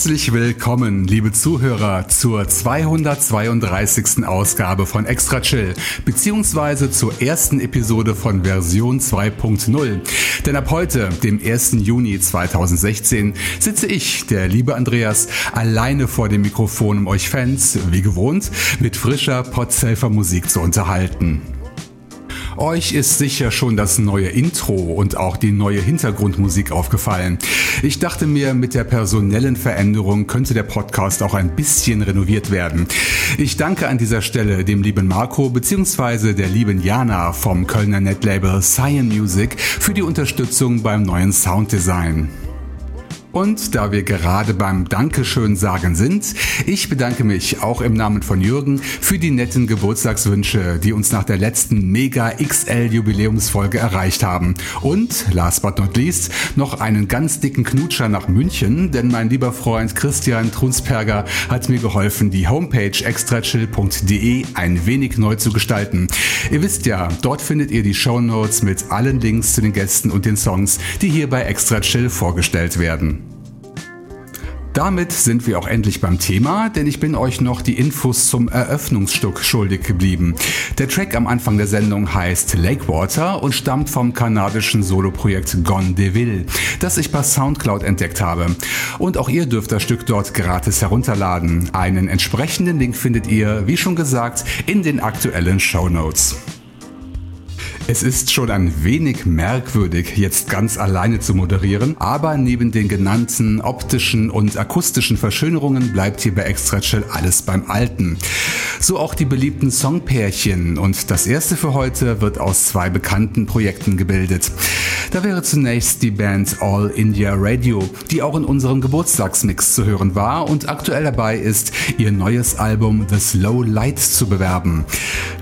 Herzlich willkommen, liebe Zuhörer, zur 232. Ausgabe von Extra Chill, beziehungsweise zur ersten Episode von Version 2.0. Denn ab heute, dem 1. Juni 2016, sitze ich, der liebe Andreas, alleine vor dem Mikrofon, um euch Fans, wie gewohnt, mit frischer Podsafer Musik zu unterhalten. Euch ist sicher schon das neue Intro und auch die neue Hintergrundmusik aufgefallen. Ich dachte mir, mit der personellen Veränderung könnte der Podcast auch ein bisschen renoviert werden. Ich danke an dieser Stelle dem lieben Marco bzw. der lieben Jana vom Kölner Netlabel Cyan Music für die Unterstützung beim neuen Sounddesign. Und da wir gerade beim Dankeschön sagen sind, ich bedanke mich auch im Namen von Jürgen für die netten Geburtstagswünsche, die uns nach der letzten Mega XL Jubiläumsfolge erreicht haben. Und last but not least noch einen ganz dicken Knutscher nach München, denn mein lieber Freund Christian Trunsperger hat mir geholfen, die Homepage extrachill.de ein wenig neu zu gestalten. Ihr wisst ja, dort findet ihr die Show Notes mit allen Links zu den Gästen und den Songs, die hier bei Extra Chill vorgestellt werden. Damit sind wir auch endlich beim Thema, denn ich bin euch noch die Infos zum Eröffnungsstück schuldig geblieben. Der Track am Anfang der Sendung heißt Lakewater und stammt vom kanadischen Soloprojekt Gone Deville, das ich bei Soundcloud entdeckt habe. Und auch ihr dürft das Stück dort gratis herunterladen. Einen entsprechenden Link findet ihr, wie schon gesagt, in den aktuellen Show Notes. Es ist schon ein wenig merkwürdig, jetzt ganz alleine zu moderieren, aber neben den genannten optischen und akustischen Verschönerungen bleibt hier bei Extra Chill alles beim Alten. So auch die beliebten Songpärchen und das erste für heute wird aus zwei bekannten Projekten gebildet. Da wäre zunächst die Band All India Radio, die auch in unserem Geburtstagsmix zu hören war und aktuell dabei ist, ihr neues Album The Slow Light zu bewerben.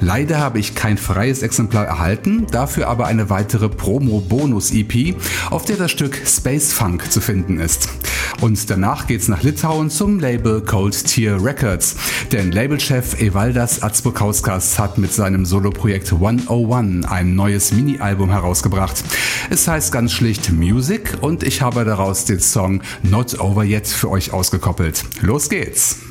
Leider habe ich kein freies Exemplar erhalten, dafür aber eine weitere Promo-Bonus-EP, auf der das Stück Space Funk zu finden ist. Und danach geht's nach Litauen zum Label Cold Tier Records, denn Labelchef Evaldas Atsbukauskas hat mit seinem Soloprojekt 101 ein neues Mini-Album herausgebracht. Es heißt ganz schlicht Music und ich habe daraus den Song Not Over Yet für euch ausgekoppelt. Los geht's!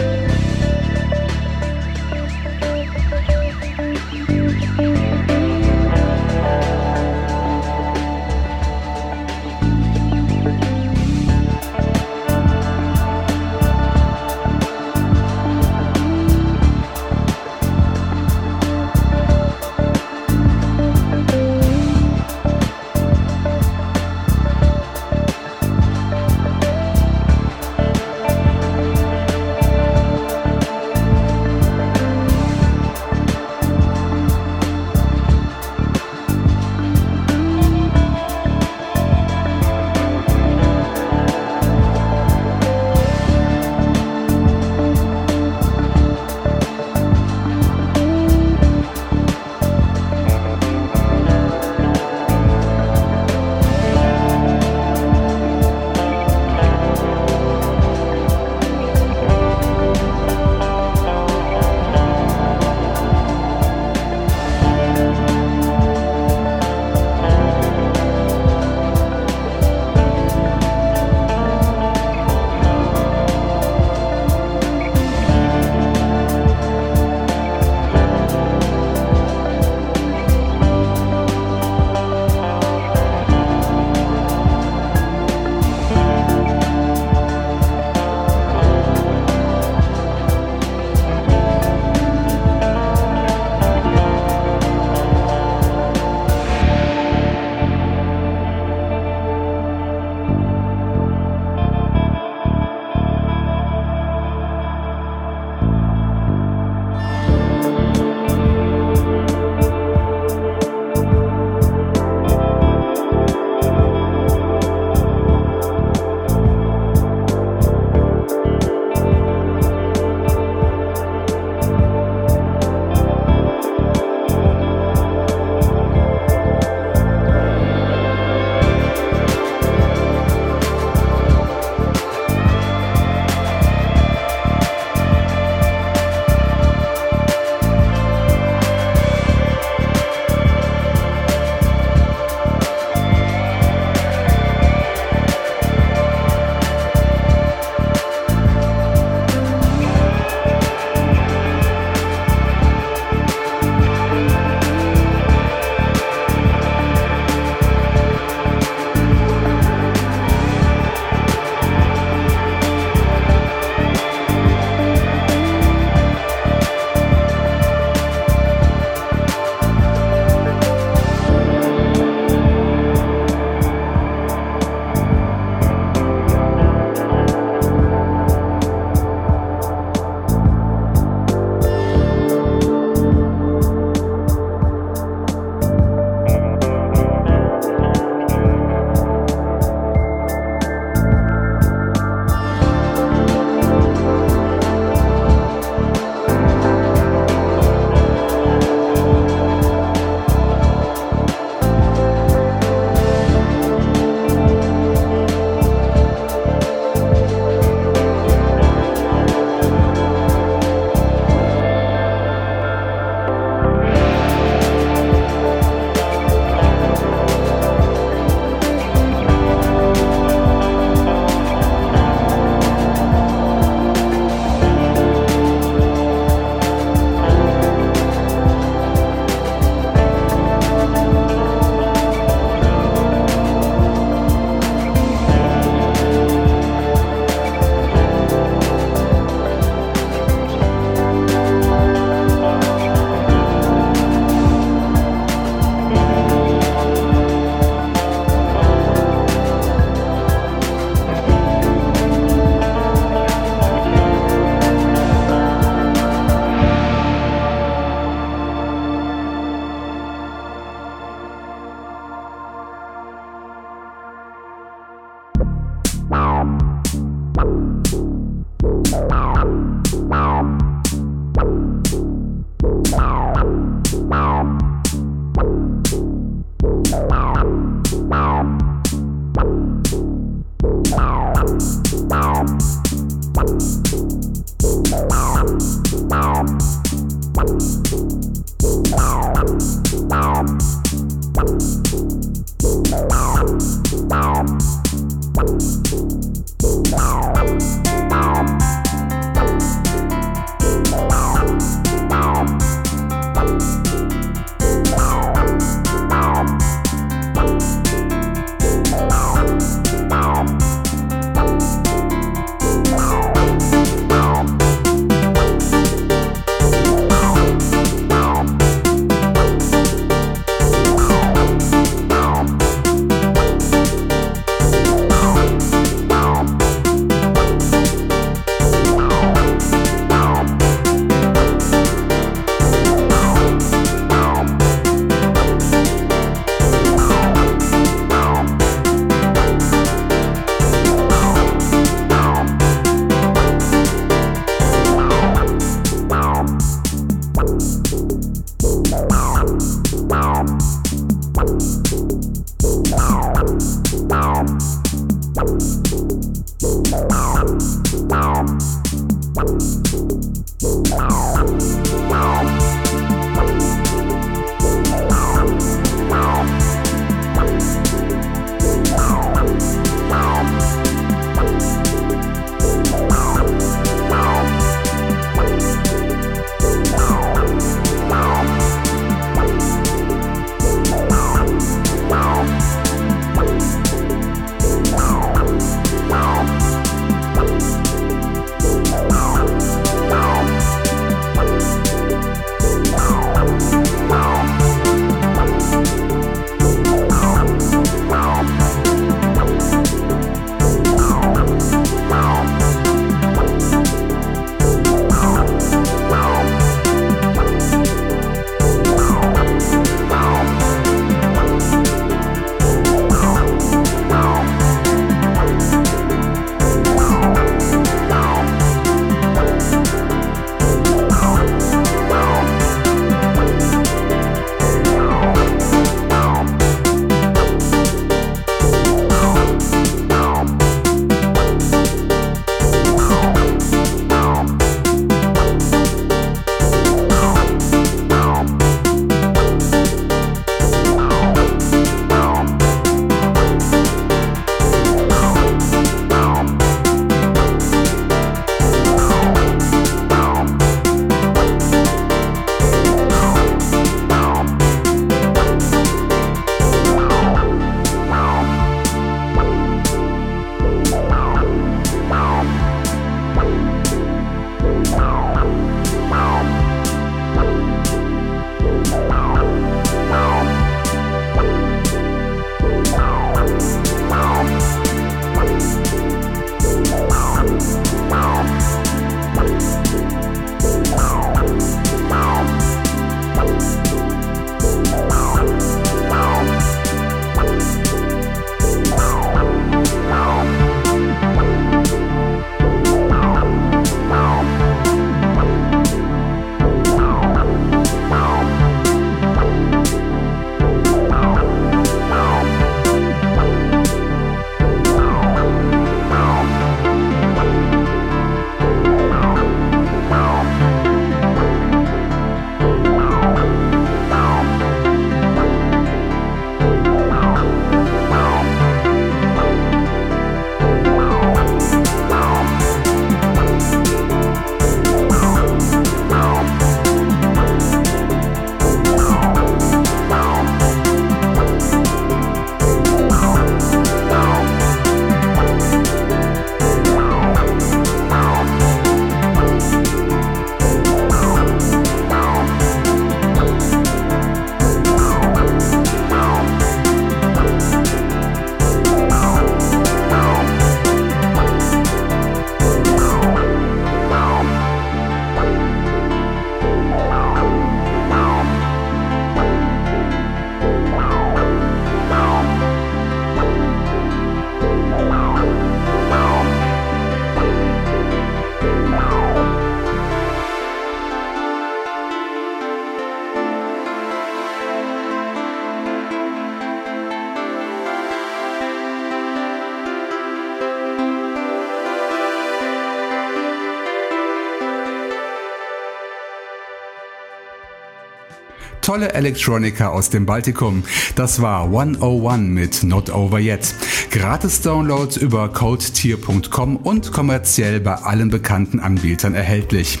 Tolle Electronica aus dem Baltikum. Das war 101 mit Not Over Yet. Gratis Download über codetier.com und kommerziell bei allen bekannten Anbietern erhältlich.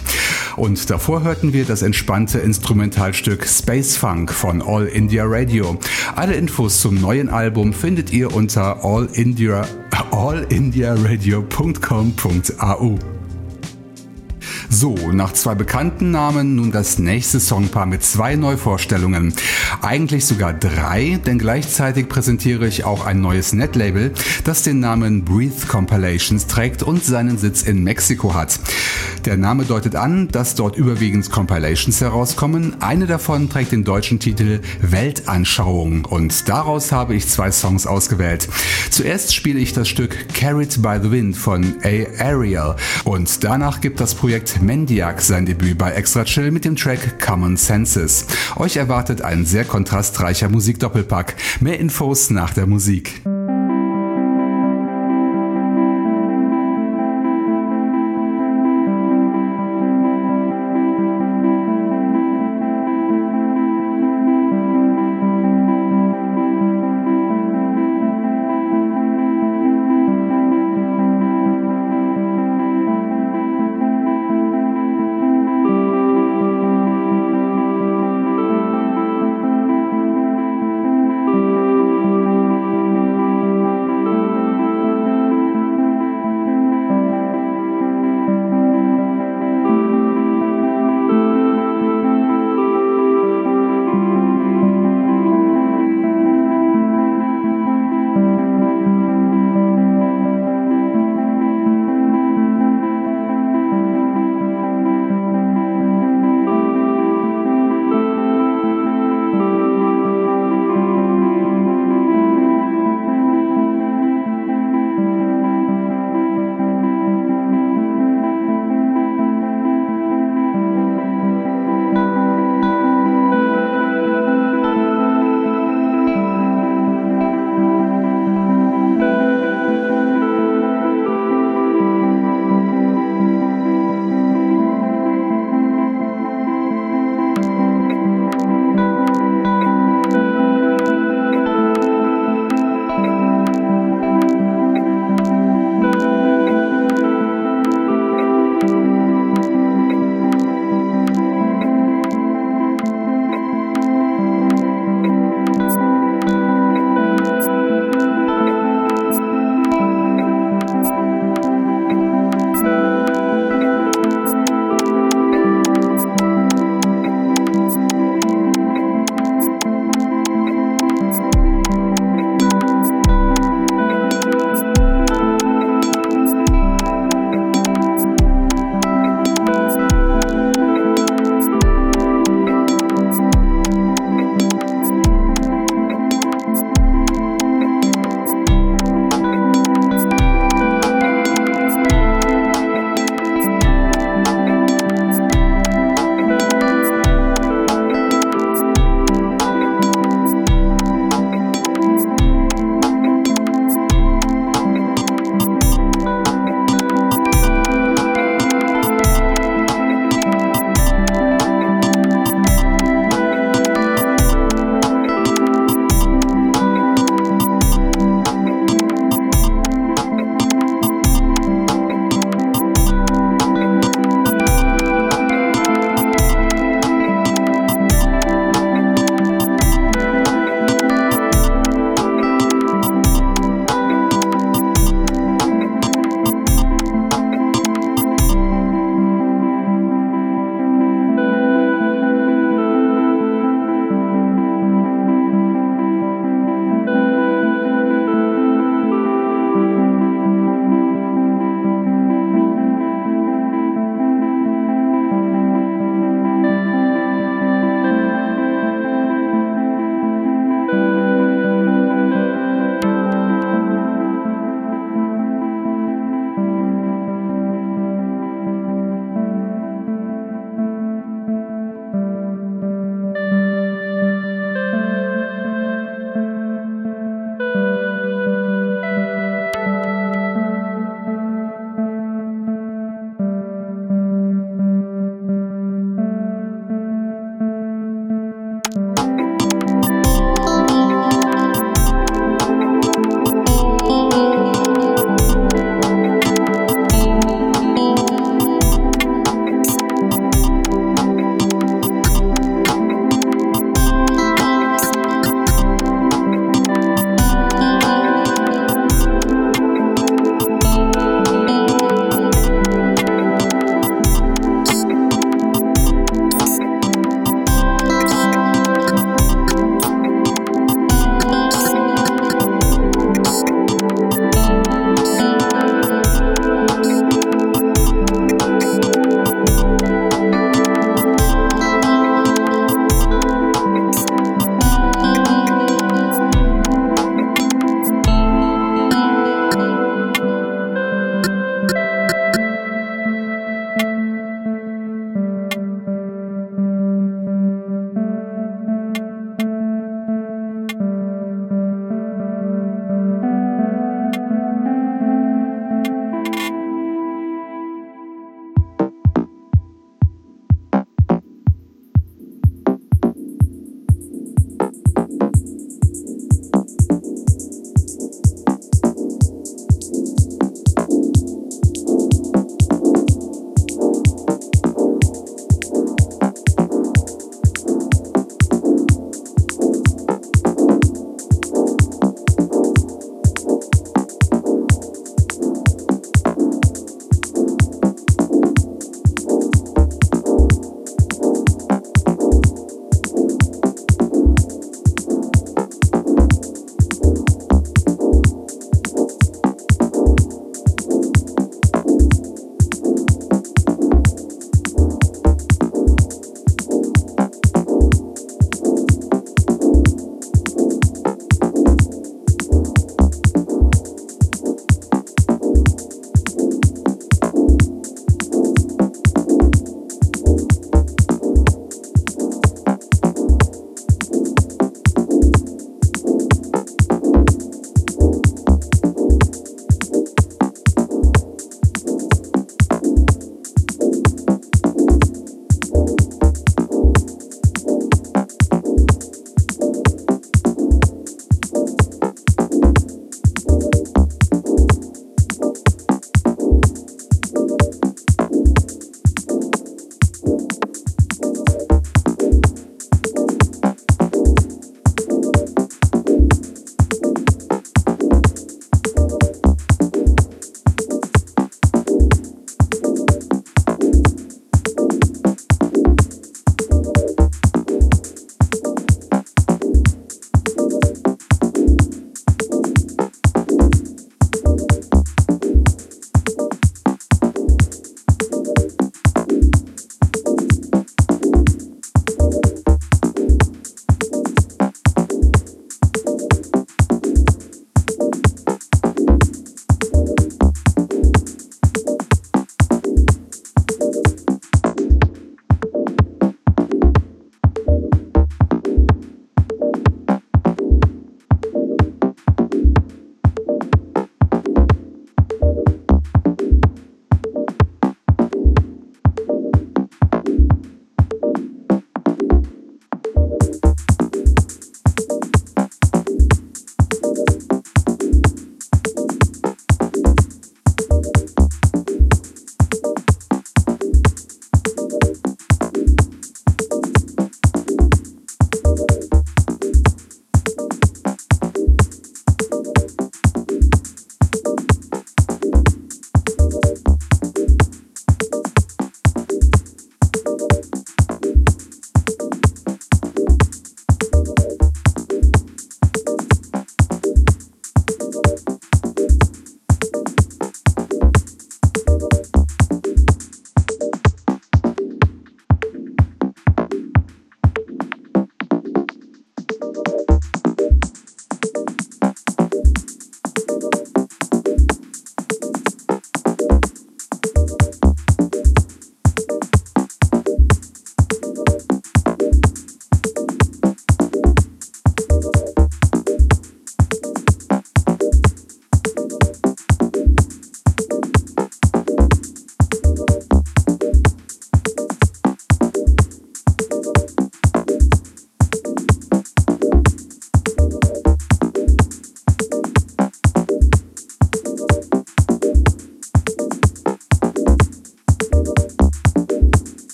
Und davor hörten wir das entspannte Instrumentalstück Space Funk von All India Radio. Alle Infos zum neuen Album findet ihr unter allindia, allindiaradio.com.au. So, nach zwei bekannten Namen nun das nächste Songpaar mit zwei Neuvorstellungen. Eigentlich sogar drei, denn gleichzeitig präsentiere ich auch ein neues Netlabel, das den Namen Breathe Compilations trägt und seinen Sitz in Mexiko hat. Der Name deutet an, dass dort überwiegend Compilations herauskommen. Eine davon trägt den deutschen Titel Weltanschauung und daraus habe ich zwei Songs ausgewählt. Zuerst spiele ich das Stück Carried by the Wind von A. Ariel und danach gibt das Projekt Mendiak sein Debüt bei Extra Chill mit dem Track Common Senses. Euch erwartet ein sehr kontrastreicher Musikdoppelpack. Mehr Infos nach der Musik.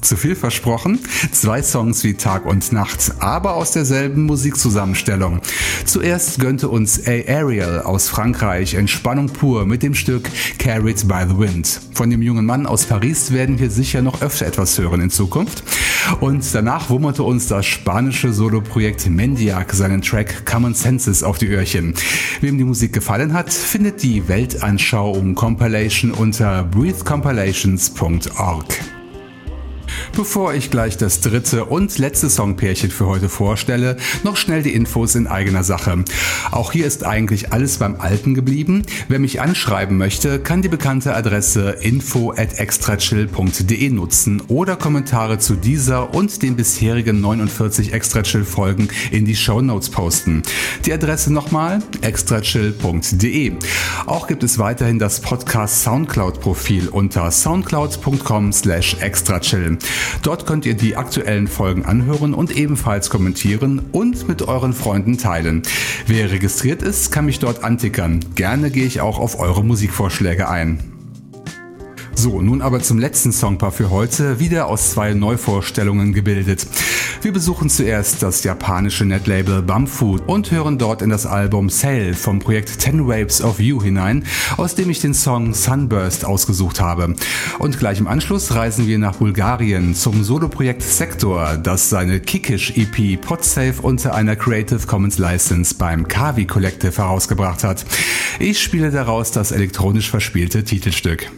Zu viel versprochen? Zwei Songs wie Tag und Nacht, aber aus derselben Musikzusammenstellung. Zuerst gönnte uns A. Ariel aus Frankreich Entspannung pur mit dem Stück Carried by the Wind. Von dem jungen Mann aus Paris werden wir sicher noch öfter etwas hören in Zukunft. Und danach wummerte uns das spanische Soloprojekt Mendiak seinen Track Common Senses auf die Öhrchen. Wem die Musik gefallen hat, findet die Weltanschauung Compilation unter breathecompilations.org. Bevor ich gleich das dritte und letzte Songpärchen für heute vorstelle, noch schnell die Infos in eigener Sache. Auch hier ist eigentlich alles beim Alten geblieben. Wer mich anschreiben möchte, kann die bekannte Adresse info at extrachill.de nutzen oder Kommentare zu dieser und den bisherigen 49 Extrachill Folgen in die Show Notes posten. Die Adresse nochmal extrachill.de. Auch gibt es weiterhin das Podcast Soundcloud Profil unter soundcloud.com slash extrachill. Dort könnt ihr die aktuellen Folgen anhören und ebenfalls kommentieren und mit euren Freunden teilen. Wer registriert ist, kann mich dort antickern. Gerne gehe ich auch auf eure Musikvorschläge ein. So, nun aber zum letzten Songpaar für heute, wieder aus zwei Neuvorstellungen gebildet. Wir besuchen zuerst das japanische Netlabel Bumfood und hören dort in das Album Sail vom Projekt Ten Waves of You hinein, aus dem ich den Song Sunburst ausgesucht habe. Und gleich im Anschluss reisen wir nach Bulgarien zum Soloprojekt Sector, das seine Kickish EP Podsafe unter einer Creative Commons License beim Kavi Collective herausgebracht hat. Ich spiele daraus das elektronisch verspielte Titelstück.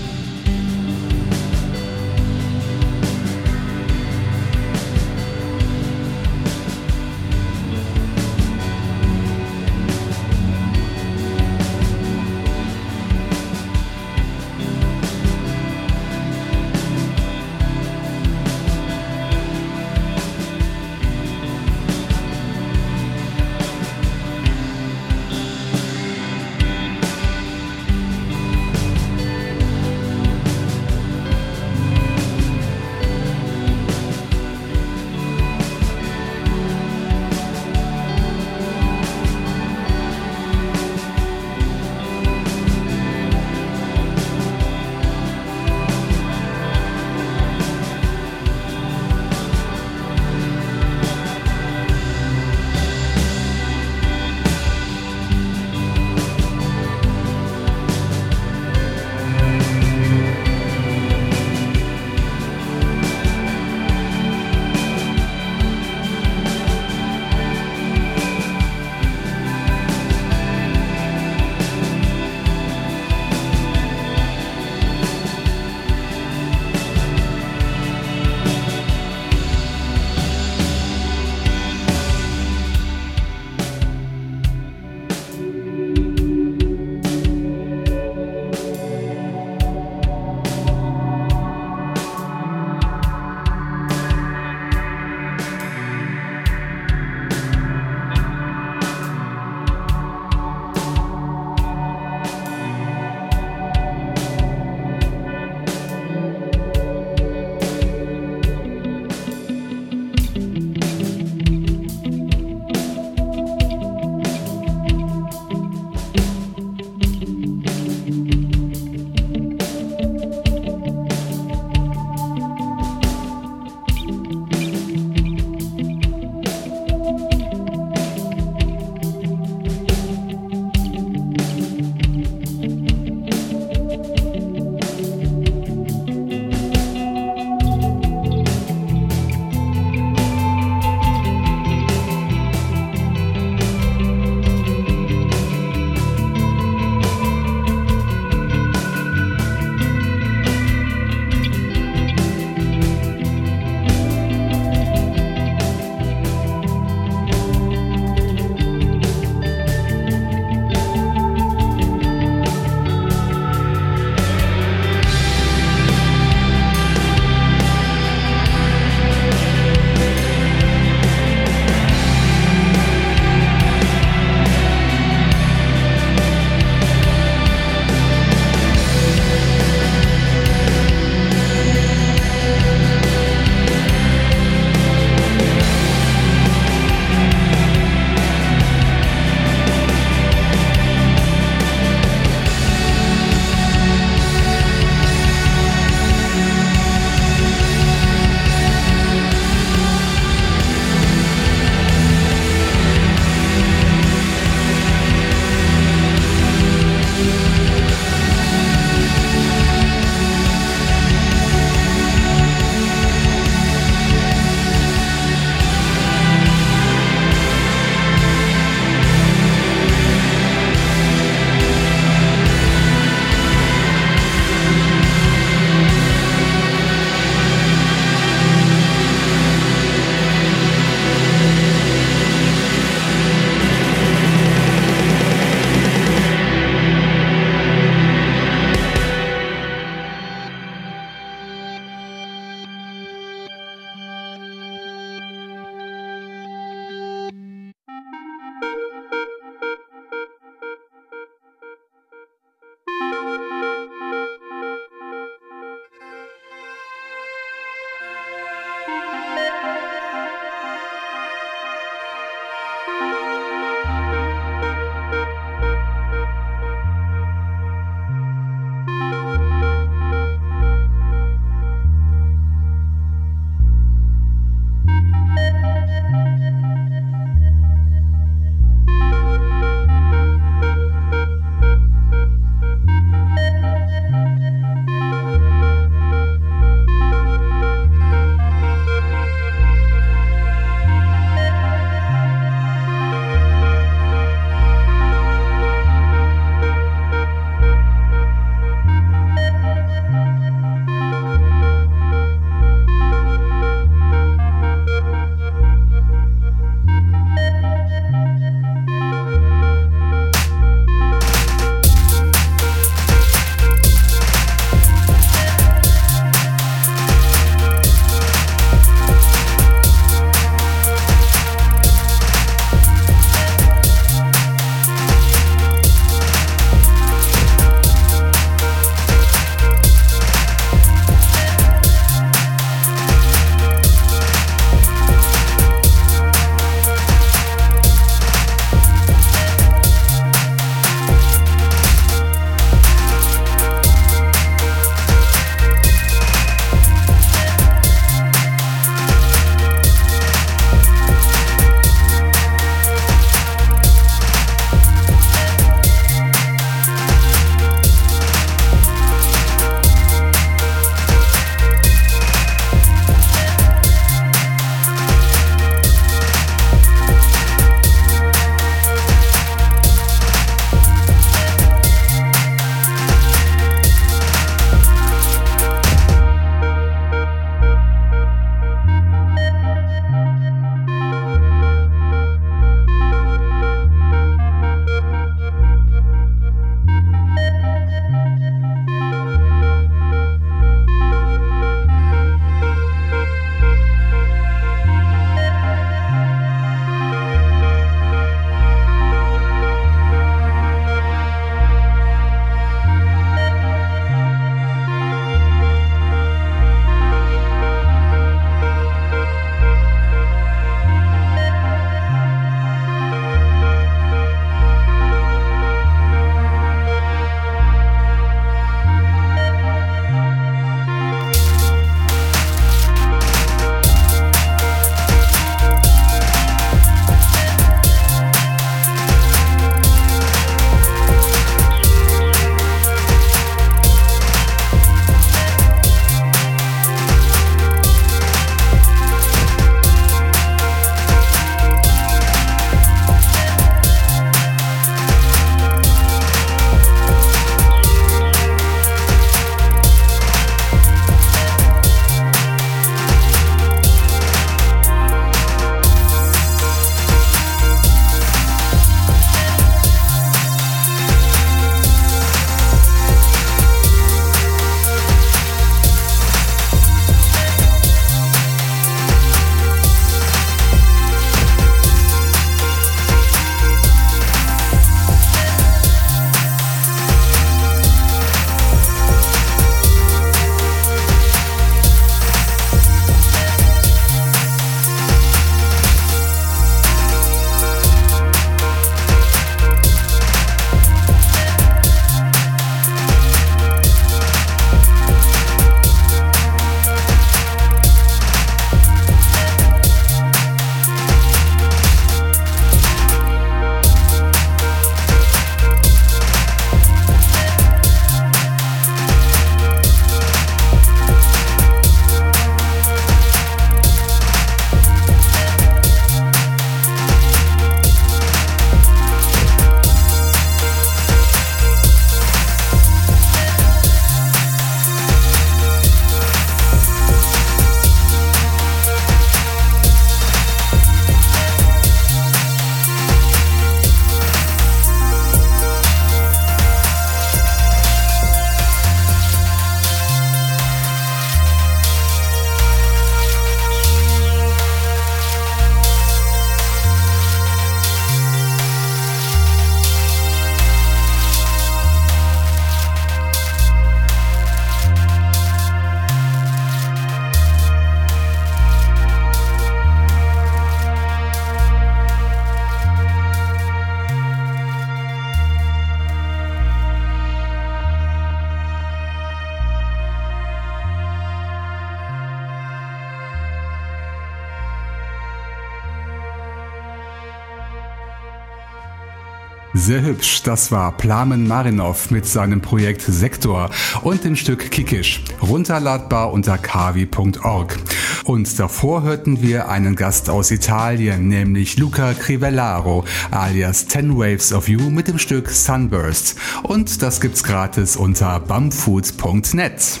Sehr hübsch, das war Plamen Marinov mit seinem Projekt Sektor und dem Stück Kikisch, runterladbar unter kavi.org. Und davor hörten wir einen Gast aus Italien, nämlich Luca Crivellaro alias Ten Waves of You mit dem Stück Sunburst. Und das gibt's gratis unter bumfood.net.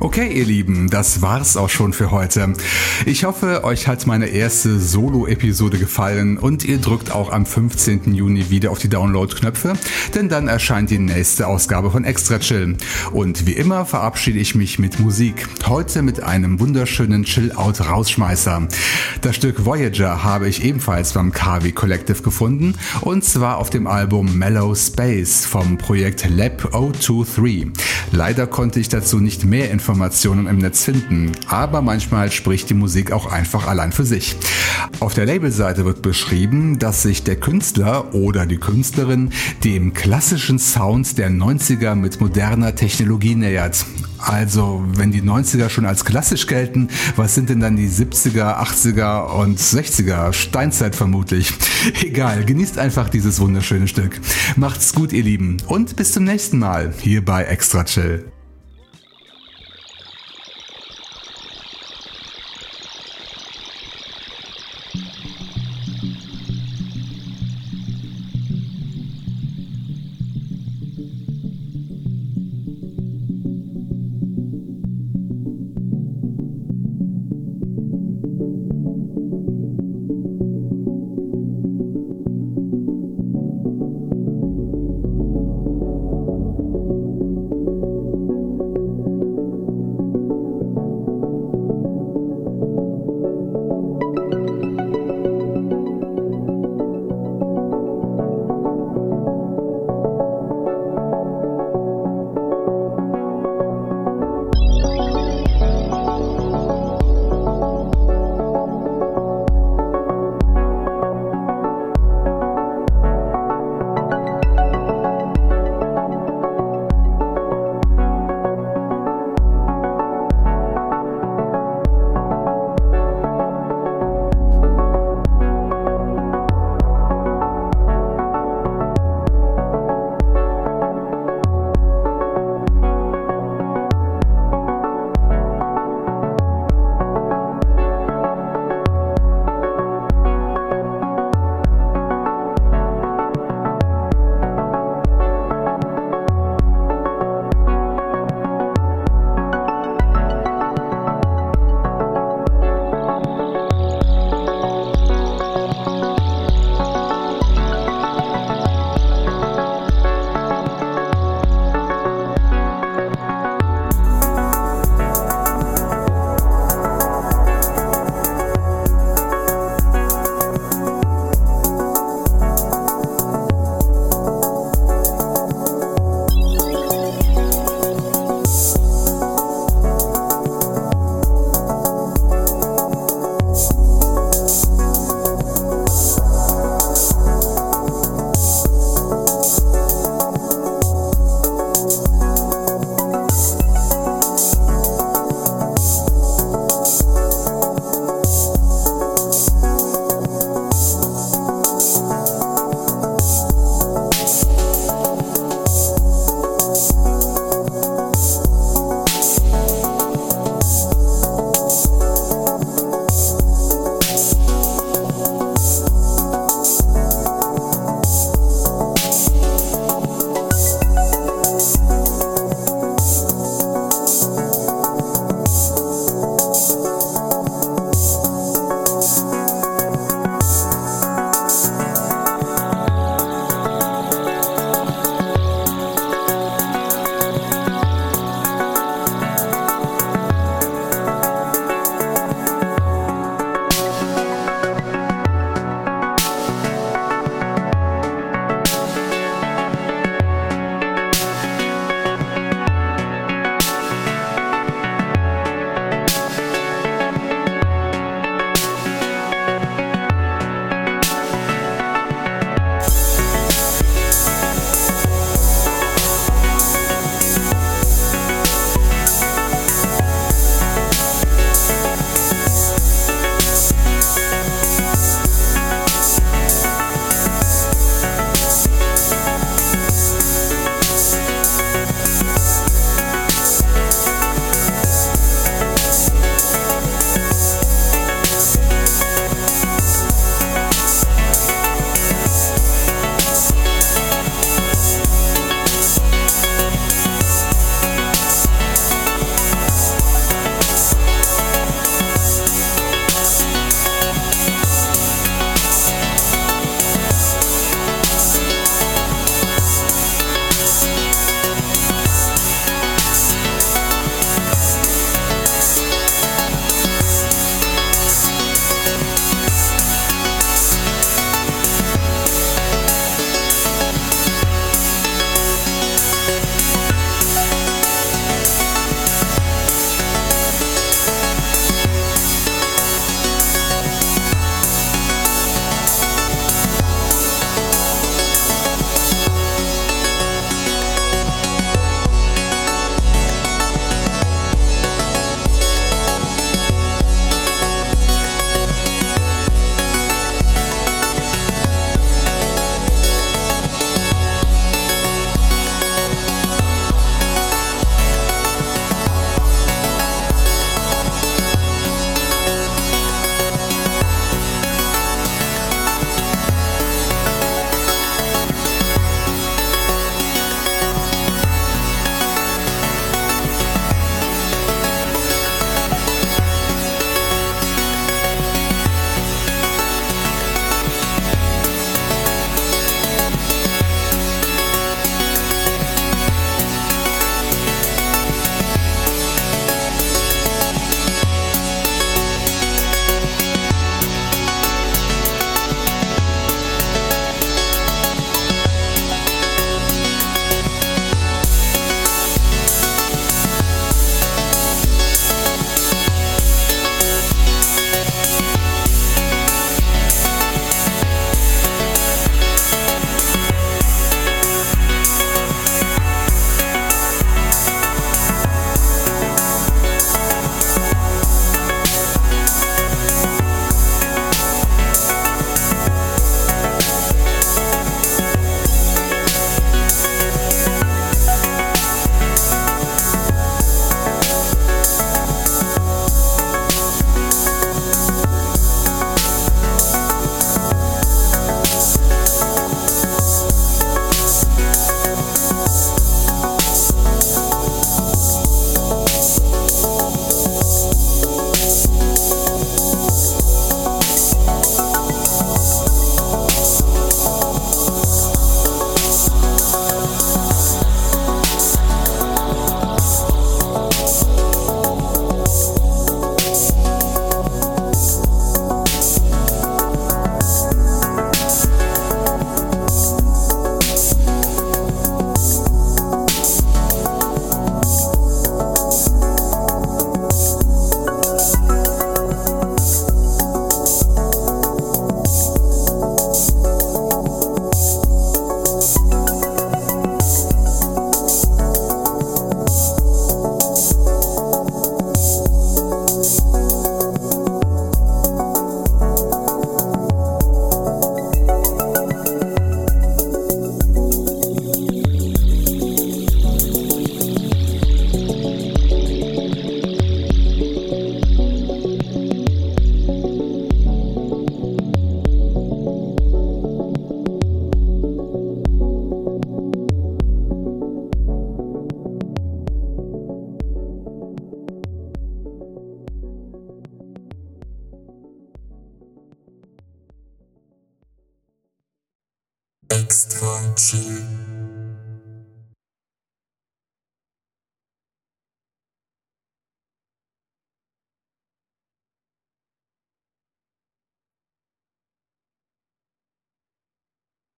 Okay, ihr Lieben, das war's auch schon für heute. Ich hoffe, euch hat meine erste Solo-Episode gefallen und ihr drückt auch am 15. Juni wieder auf die Download-Knöpfe, denn dann erscheint die nächste Ausgabe von Extra Chill. Und wie immer verabschiede ich mich mit Musik. Heute mit einem wunderschönen Chill-Out-Rausschmeißer. Das Stück Voyager habe ich ebenfalls beim Kavi Collective gefunden und zwar auf dem Album Mellow Space vom Projekt Lab 023. Leider konnte ich dazu nicht mehr Informationen Informationen im Netz finden, aber manchmal spricht die Musik auch einfach allein für sich. Auf der Labelseite wird beschrieben, dass sich der Künstler oder die Künstlerin dem klassischen Sound der 90er mit moderner Technologie nähert. Also, wenn die 90er schon als klassisch gelten, was sind denn dann die 70er, 80er und 60er? Steinzeit vermutlich. Egal, genießt einfach dieses wunderschöne Stück. Macht's gut, ihr Lieben, und bis zum nächsten Mal hier bei Extra Chill.